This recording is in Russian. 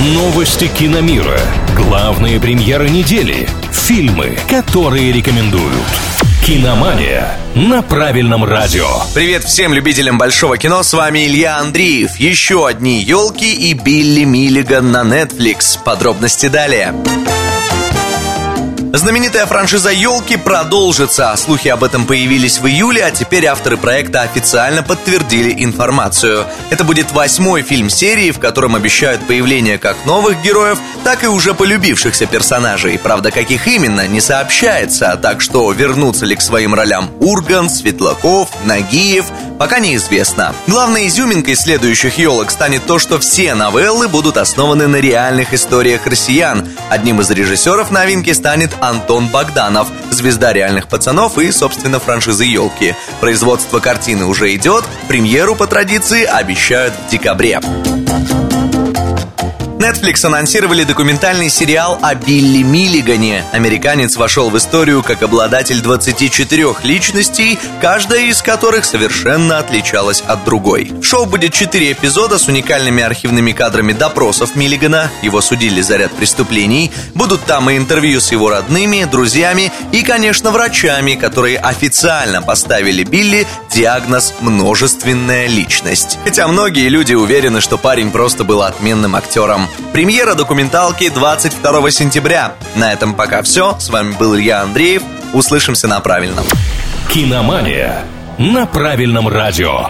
Новости киномира. Главные премьеры недели. Фильмы, которые рекомендуют. Киномания на правильном радио. Привет всем любителям большого кино, с вами Илья Андреев. Еще одни елки и Билли Миллиган на Netflix. Подробности далее. Знаменитая франшиза «Елки» продолжится. Слухи об этом появились в июле, а теперь авторы проекта официально подтвердили информацию. Это будет восьмой фильм серии, в котором обещают появление как новых героев, так и уже полюбившихся персонажей. Правда, каких именно, не сообщается, так что вернутся ли к своим ролям Урган, Светлаков, Нагиев, пока неизвестно. Главной изюминкой следующих елок станет то, что все новеллы будут основаны на реальных историях россиян. Одним из режиссеров новинки станет Антон Богданов, звезда реальных пацанов и, собственно, франшизы елки. Производство картины уже идет, премьеру по традиции обещают в декабре. Netflix анонсировали документальный сериал о Билли Миллигане. Американец вошел в историю как обладатель 24 личностей, каждая из которых совершенно отличалась от другой. В шоу будет 4 эпизода с уникальными архивными кадрами допросов Миллигана. Его судили за ряд преступлений. Будут там и интервью с его родными, друзьями и, конечно, врачами, которые официально поставили Билли диагноз «множественная личность». Хотя многие люди уверены, что парень просто был отменным актером. Премьера документалки 22 сентября. На этом пока все. С вами был Илья Андреев. Услышимся на правильном. Киномания на правильном радио.